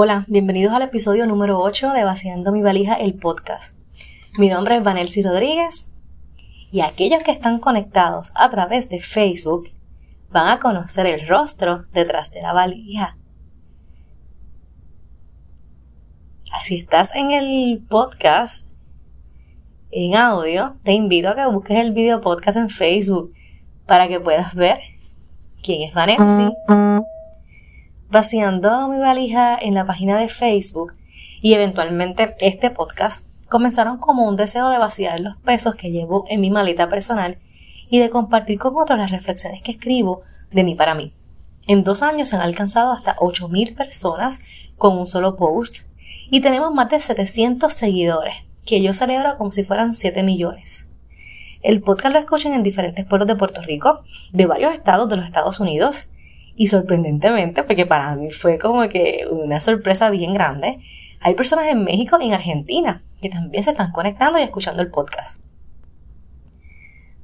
Hola, bienvenidos al episodio número 8 de Vaciando mi valija, el podcast. Mi nombre es Vanelsi Rodríguez y aquellos que están conectados a través de Facebook van a conocer el rostro detrás de la valija. Si estás en el podcast, en audio, te invito a que busques el video podcast en Facebook para que puedas ver quién es Vanessa. Vaciando mi valija en la página de Facebook y eventualmente este podcast comenzaron como un deseo de vaciar los pesos que llevo en mi maleta personal y de compartir con otros las reflexiones que escribo de mí para mí. En dos años se han alcanzado hasta 8.000 personas con un solo post y tenemos más de 700 seguidores, que yo celebro como si fueran 7 millones. El podcast lo escuchan en diferentes pueblos de Puerto Rico, de varios estados de los Estados Unidos, y sorprendentemente, porque para mí fue como que una sorpresa bien grande, hay personas en México y en Argentina que también se están conectando y escuchando el podcast.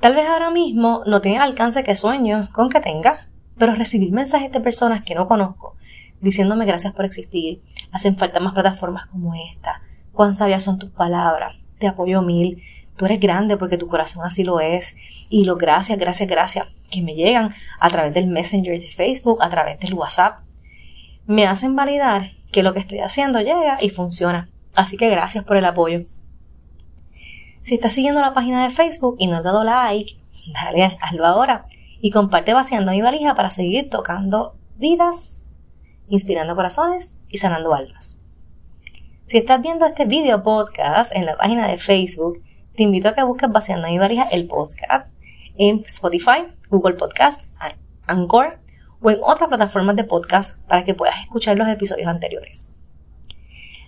Tal vez ahora mismo no tenga alcance que sueño con que tenga, pero recibir mensajes de personas que no conozco diciéndome gracias por existir, hacen falta más plataformas como esta, cuán sabias son tus palabras, te apoyo mil, tú eres grande porque tu corazón así lo es, y los gracias, gracias, gracias que me llegan a través del Messenger de Facebook, a través del WhatsApp, me hacen validar que lo que estoy haciendo llega y funciona. Así que gracias por el apoyo. Si estás siguiendo la página de Facebook y no has dado like, dale, hazlo ahora y comparte vaciando mi valija para seguir tocando vidas, inspirando corazones y sanando almas. Si estás viendo este video podcast en la página de Facebook, te invito a que busques Vaciando mi valija el podcast en Spotify, Google Podcast, Anchor o en otras plataformas de podcast para que puedas escuchar los episodios anteriores.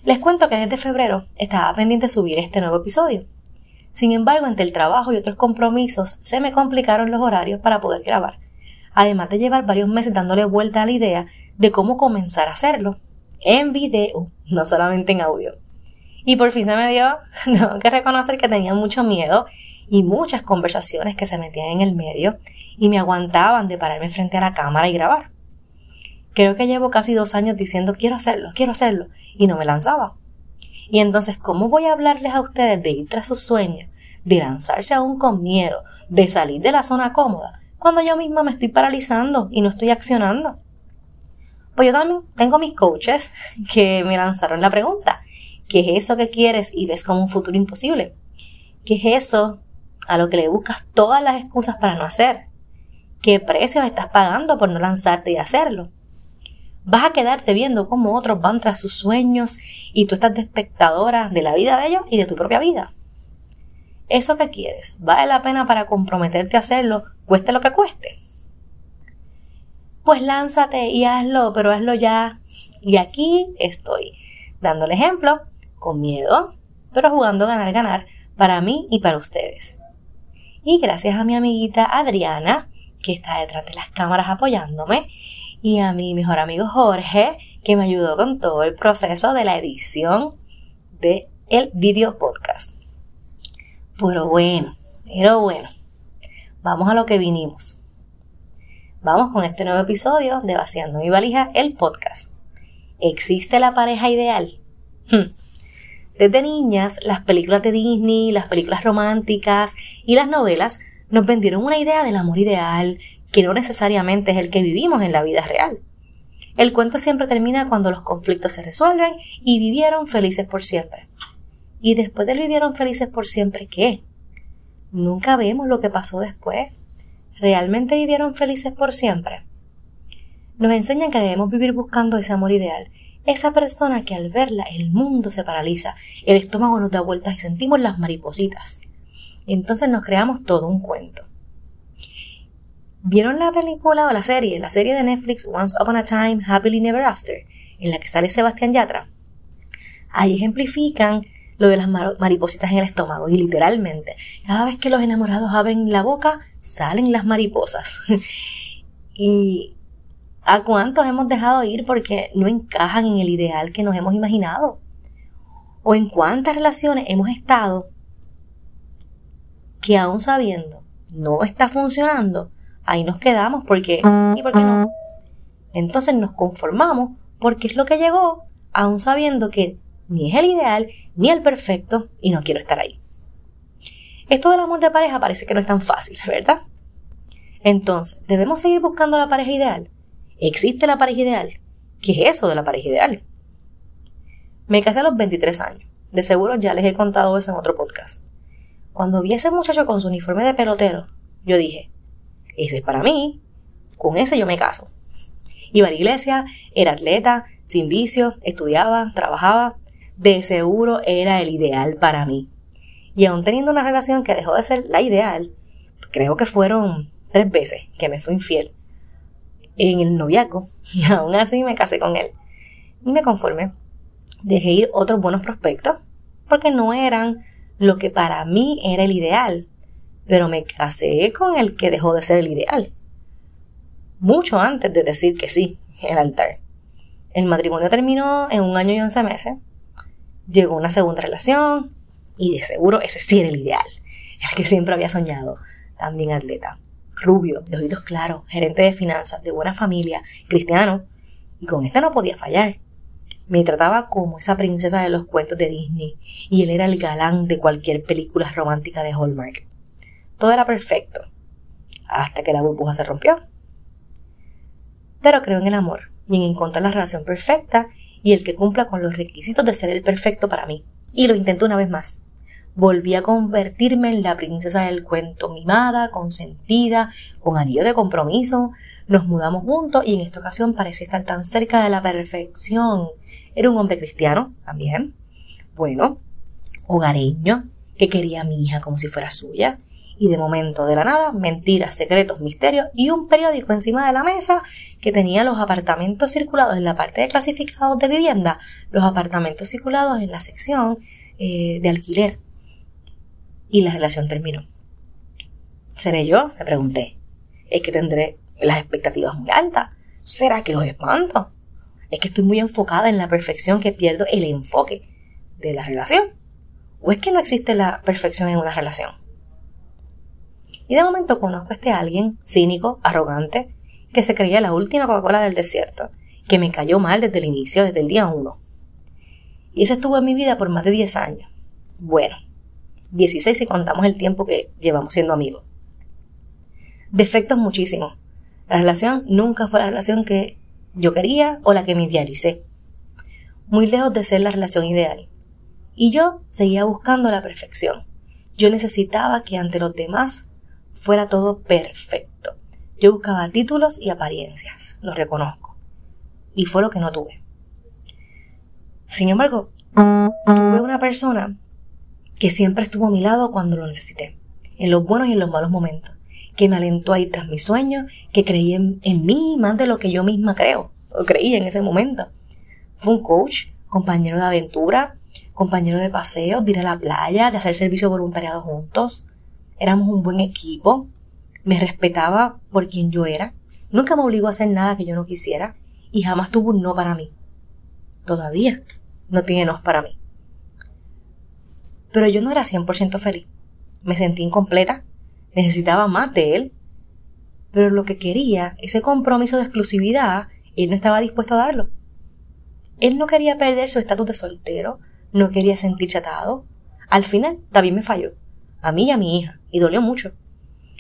Les cuento que desde febrero estaba pendiente subir este nuevo episodio sin embargo, entre el trabajo y otros compromisos se me complicaron los horarios para poder grabar, además de llevar varios meses dándole vuelta a la idea de cómo comenzar a hacerlo en video, no solamente en audio. Y por fin se me dio, tengo que reconocer que tenía mucho miedo y muchas conversaciones que se metían en el medio y me aguantaban de pararme frente a la cámara y grabar. Creo que llevo casi dos años diciendo quiero hacerlo, quiero hacerlo, y no me lanzaba. Y entonces, ¿cómo voy a hablarles a ustedes de ir tras sus sueños, de lanzarse aún con miedo, de salir de la zona cómoda, cuando yo misma me estoy paralizando y no estoy accionando? Pues yo también tengo mis coaches que me lanzaron la pregunta, ¿qué es eso que quieres y ves como un futuro imposible? ¿Qué es eso a lo que le buscas todas las excusas para no hacer? ¿Qué precios estás pagando por no lanzarte y hacerlo? Vas a quedarte viendo cómo otros van tras sus sueños y tú estás de espectadora de la vida de ellos y de tu propia vida. Eso que quieres, ¿vale la pena para comprometerte a hacerlo, cueste lo que cueste? Pues lánzate y hazlo, pero hazlo ya. Y aquí estoy, dando el ejemplo, con miedo, pero jugando ganar-ganar para mí y para ustedes. Y gracias a mi amiguita Adriana, que está detrás de las cámaras apoyándome, y a mi mejor amigo Jorge, que me ayudó con todo el proceso de la edición de el video podcast. Pero bueno, pero bueno, vamos a lo que vinimos. Vamos con este nuevo episodio de Vaciando mi valija, el podcast. ¿Existe la pareja ideal? Hmm. Desde niñas, las películas de Disney, las películas románticas y las novelas nos vendieron una idea del amor ideal, que no necesariamente es el que vivimos en la vida real. El cuento siempre termina cuando los conflictos se resuelven y vivieron felices por siempre. Y después de vivieron felices por siempre, ¿qué? Nunca vemos lo que pasó después. ¿Realmente vivieron felices por siempre? Nos enseñan que debemos vivir buscando ese amor ideal, esa persona que al verla el mundo se paraliza, el estómago nos da vueltas y sentimos las maripositas. Entonces nos creamos todo un cuento. ¿Vieron la película o la serie? La serie de Netflix Once Upon a Time, Happily Never After, en la que sale Sebastián Yatra. Ahí ejemplifican lo de las maripositas en el estómago y literalmente, cada vez que los enamorados abren la boca, salen las mariposas. y ¿a cuántos hemos dejado ir porque no encajan en el ideal que nos hemos imaginado? ¿O en cuántas relaciones hemos estado que aún sabiendo no está funcionando, ahí nos quedamos porque ¿y por qué no? Entonces nos conformamos porque es lo que llegó aún sabiendo que ni es el ideal ni el perfecto y no quiero estar ahí. Esto del amor de pareja parece que no es tan fácil, ¿verdad? Entonces, ¿debemos seguir buscando la pareja ideal? ¿Existe la pareja ideal? ¿Qué es eso de la pareja ideal? Me casé a los 23 años. De seguro ya les he contado eso en otro podcast. Cuando vi a ese muchacho con su uniforme de pelotero, yo dije, ese es para mí, con ese yo me caso. Iba a la iglesia, era atleta, sin vicio, estudiaba, trabajaba, de seguro era el ideal para mí. Y aún teniendo una relación que dejó de ser la ideal, creo que fueron tres veces que me fue infiel en el noviazgo y aún así me casé con él. Y me conformé. Dejé ir otros buenos prospectos porque no eran lo que para mí era el ideal, pero me casé con el que dejó de ser el ideal. Mucho antes de decir que sí en el altar. El matrimonio terminó en un año y once meses. Llegó una segunda relación y de seguro ese sí era el ideal, el que siempre había soñado. También atleta, rubio, de ojitos claros, gerente de finanzas, de buena familia, cristiano, y con este no podía fallar. Me trataba como esa princesa de los cuentos de Disney, y él era el galán de cualquier película romántica de Hallmark. Todo era perfecto, hasta que la burbuja se rompió. Pero creo en el amor y en encontrar la relación perfecta y el que cumpla con los requisitos de ser el perfecto para mí. Y lo intenté una vez más. Volví a convertirme en la princesa del cuento, mimada, consentida, con anillo de compromiso. Nos mudamos juntos y en esta ocasión parecía estar tan cerca de la perfección. Era un hombre cristiano también. Bueno, hogareño, que quería a mi hija como si fuera suya y de momento de la nada, mentiras, secretos, misterios y un periódico encima de la mesa que tenía los apartamentos circulados en la parte de clasificados de vivienda, los apartamentos circulados en la sección eh, de alquiler. Y la relación terminó. ¿Seré yo? Me pregunté. ¿Es que tendré las expectativas muy altas? ¿Será que los espanto? ¿Es que estoy muy enfocada en la perfección que pierdo el enfoque de la relación? ¿O es que no existe la perfección en una relación? Y de momento conozco a este alguien cínico, arrogante, que se creía la última Coca-Cola del desierto, que me cayó mal desde el inicio, desde el día uno. Y ese estuvo en mi vida por más de 10 años. Bueno, 16 si contamos el tiempo que llevamos siendo amigos. Defectos muchísimos. La relación nunca fue la relación que yo quería o la que me idealicé. Muy lejos de ser la relación ideal. Y yo seguía buscando la perfección. Yo necesitaba que ante los demás fuera todo perfecto. Yo buscaba títulos y apariencias, lo reconozco. Y fue lo que no tuve. Sin embargo, tuve una persona que siempre estuvo a mi lado cuando lo necesité, en los buenos y en los malos momentos, que me alentó a ir tras mis sueños, que creía en, mí más de lo que yo misma creo, o creía en ese momento. Fue un coach, compañero de aventura, compañero de paseos, de ir a la playa, de hacer servicio voluntariado juntos, éramos un buen equipo, me respetaba por quien yo era, nunca me obligó a hacer nada que yo no quisiera y jamás tuvo un no para mí. Todavía no tiene no para mí. Pero yo no era 100% feliz. Me sentí incompleta, necesitaba más de él. Pero lo que quería, ese compromiso de exclusividad, él no estaba dispuesto a darlo. Él no quería perder su estatus de soltero, no quería sentirse atado. Al final, también me falló a mí y a mi hija, y dolió mucho.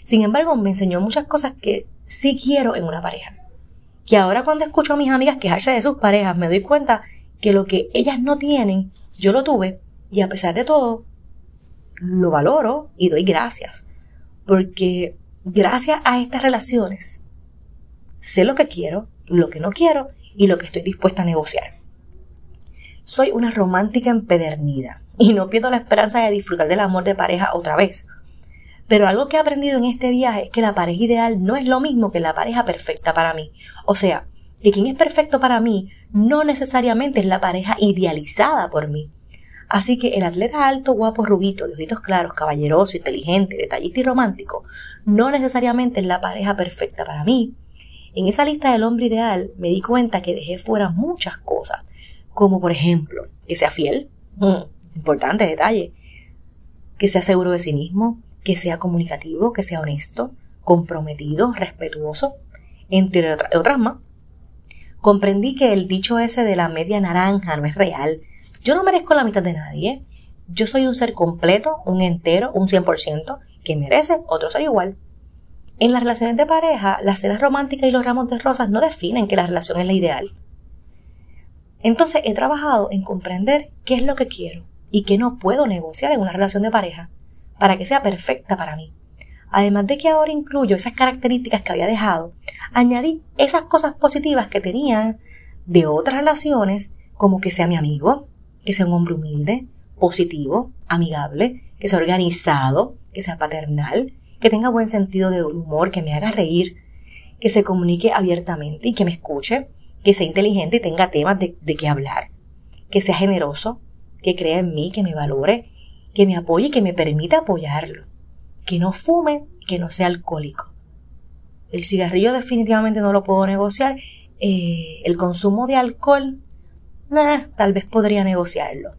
Sin embargo, me enseñó muchas cosas que sí quiero en una pareja. Que ahora cuando escucho a mis amigas quejarse de sus parejas, me doy cuenta que lo que ellas no tienen, yo lo tuve, y a pesar de todo, lo valoro y doy gracias. Porque gracias a estas relaciones, sé lo que quiero, lo que no quiero y lo que estoy dispuesta a negociar. Soy una romántica empedernida y no pierdo la esperanza de disfrutar del amor de pareja otra vez. Pero algo que he aprendido en este viaje es que la pareja ideal no es lo mismo que la pareja perfecta para mí. O sea, que quien es perfecto para mí no necesariamente es la pareja idealizada por mí. Así que el atleta alto, guapo, rubito, de ojitos claros, caballeroso, inteligente, detallista y romántico, no necesariamente es la pareja perfecta para mí. En esa lista del hombre ideal me di cuenta que dejé fuera muchas cosas, como por ejemplo, que sea fiel, mm, importante detalle, que sea seguro de sí mismo, que sea comunicativo, que sea honesto, comprometido, respetuoso, entre otras más. Comprendí que el dicho ese de la media naranja no es real. Yo no merezco la mitad de nadie. Yo soy un ser completo, un entero, un 100%, que merece otro ser igual. En las relaciones de pareja, las cenas románticas y los ramos de rosas no definen que la relación es la ideal. Entonces he trabajado en comprender qué es lo que quiero y qué no puedo negociar en una relación de pareja para que sea perfecta para mí. Además de que ahora incluyo esas características que había dejado, añadí esas cosas positivas que tenía de otras relaciones, como que sea mi amigo, que sea un hombre humilde, positivo, amigable, que sea organizado, que sea paternal, que tenga buen sentido de humor, que me haga reír, que se comunique abiertamente y que me escuche, que sea inteligente y tenga temas de, de qué hablar, que sea generoso, que crea en mí, que me valore, que me apoye y que me permita apoyarlo, que no fume que no sea alcohólico. El cigarrillo definitivamente no lo puedo negociar. Eh, el consumo de alcohol, tal vez podría negociarlo.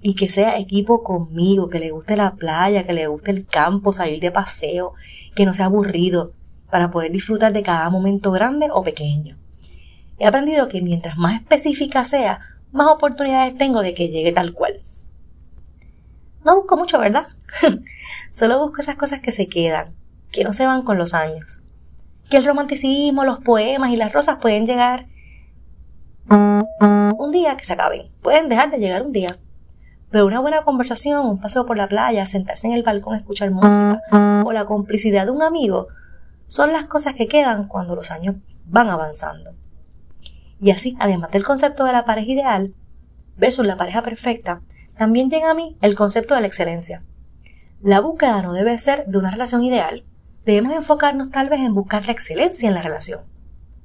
Y que sea equipo conmigo, que le guste la playa, que le guste el campo, salir de paseo, que no sea aburrido, para poder disfrutar de cada momento grande o pequeño. He aprendido que mientras más específica sea, más oportunidades tengo de que llegue tal cual. No busco mucho, ¿verdad? Solo busco esas cosas que se quedan, que no se van con los años. Que el romanticismo, los poemas y las rosas pueden llegar un día que se acaben. Pueden dejar de llegar un día. Pero una buena conversación, un paseo por la playa, sentarse en el balcón escuchar música o la complicidad de un amigo son las cosas que quedan cuando los años van avanzando. Y así, además del concepto de la pareja ideal versus la pareja perfecta, también llega a mí el concepto de la excelencia. La búsqueda no debe ser de una relación ideal, debemos enfocarnos tal vez en buscar la excelencia en la relación.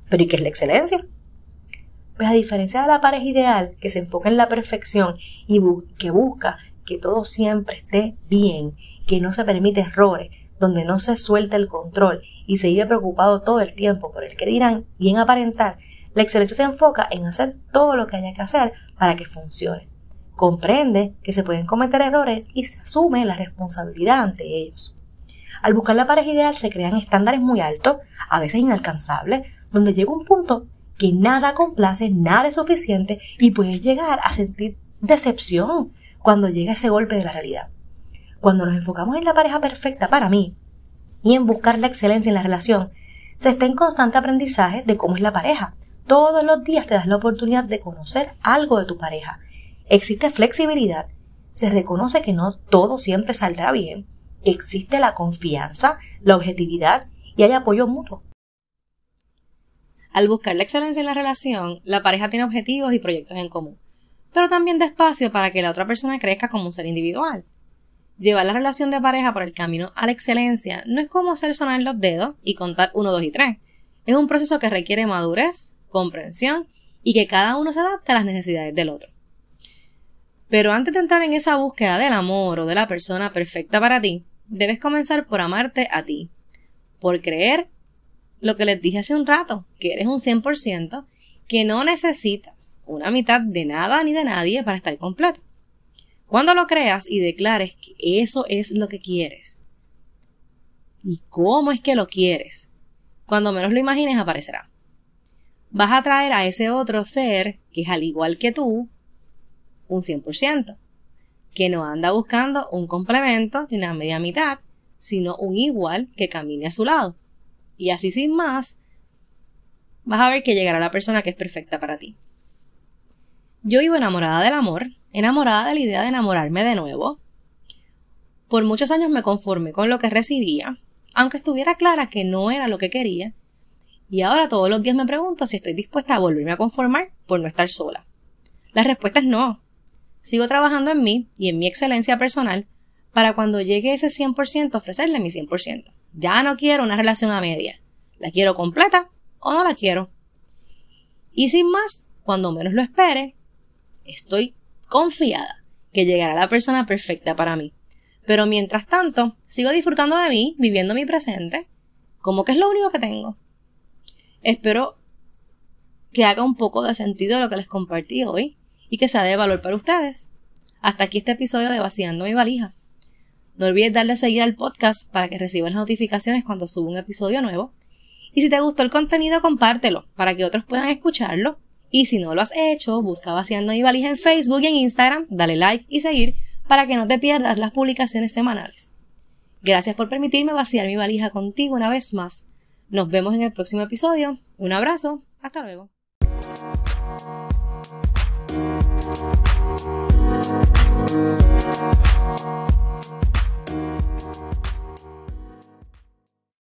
¿Pero y qué es la excelencia? Pues a diferencia de la pareja ideal, que se enfoca en la perfección y que busca que todo siempre esté bien, que no se permite errores, donde no se suelta el control y se vive preocupado todo el tiempo por el que dirán y en aparentar, la excelencia se enfoca en hacer todo lo que haya que hacer para que funcione. Comprende que se pueden cometer errores y se asume la responsabilidad ante ellos. Al buscar la pareja ideal se crean estándares muy altos, a veces inalcanzables, donde llega un punto que nada complace, nada es suficiente y puedes llegar a sentir decepción cuando llega ese golpe de la realidad. Cuando nos enfocamos en la pareja perfecta para mí y en buscar la excelencia en la relación, se está en constante aprendizaje de cómo es la pareja, todos los días te das la oportunidad de conocer algo de tu pareja. Existe flexibilidad. Se reconoce que no todo siempre saldrá bien. Que existe la confianza, la objetividad y hay apoyo mutuo. Al buscar la excelencia en la relación, la pareja tiene objetivos y proyectos en común, pero también despacio para que la otra persona crezca como un ser individual. Llevar la relación de pareja por el camino a la excelencia no es como hacer sonar los dedos y contar 1, 2 y 3. Es un proceso que requiere madurez, comprensión y que cada uno se adapte a las necesidades del otro. Pero antes de entrar en esa búsqueda del amor o de la persona perfecta para ti, debes comenzar por amarte a ti, por creer lo que les dije hace un rato, que eres un 100%, que no necesitas una mitad de nada ni de nadie para estar completo. Cuando lo creas y declares que eso es lo que quieres y cómo es que lo quieres, cuando menos lo imagines aparecerá vas a traer a ese otro ser que es al igual que tú, un 100%, que no anda buscando un complemento ni una media mitad, sino un igual que camine a su lado. Y así sin más, vas a ver que llegará la persona que es perfecta para ti. Yo vivo enamorada del amor, enamorada de la idea de enamorarme de nuevo. Por muchos años me conformé con lo que recibía, aunque estuviera clara que no era lo que quería, y ahora todos los días me pregunto si estoy dispuesta a volverme a conformar por no estar sola. La respuesta es no. Sigo trabajando en mí y en mi excelencia personal para cuando llegue ese 100% ofrecerle mi 100%. Ya no quiero una relación a media. La quiero completa o no la quiero. Y sin más, cuando menos lo espere, estoy confiada que llegará la persona perfecta para mí. Pero mientras tanto, sigo disfrutando de mí, viviendo mi presente, como que es lo único que tengo. Espero que haga un poco de sentido lo que les compartí hoy y que sea de valor para ustedes. Hasta aquí este episodio de Vaciando mi valija. No olvides darle a seguir al podcast para que recibas las notificaciones cuando suba un episodio nuevo. Y si te gustó el contenido, compártelo para que otros puedan escucharlo. Y si no lo has hecho, busca Vaciando mi valija en Facebook y en Instagram, dale like y seguir para que no te pierdas las publicaciones semanales. Gracias por permitirme vaciar mi valija contigo una vez más. Nos vemos en el próximo episodio. Un abrazo. Hasta luego.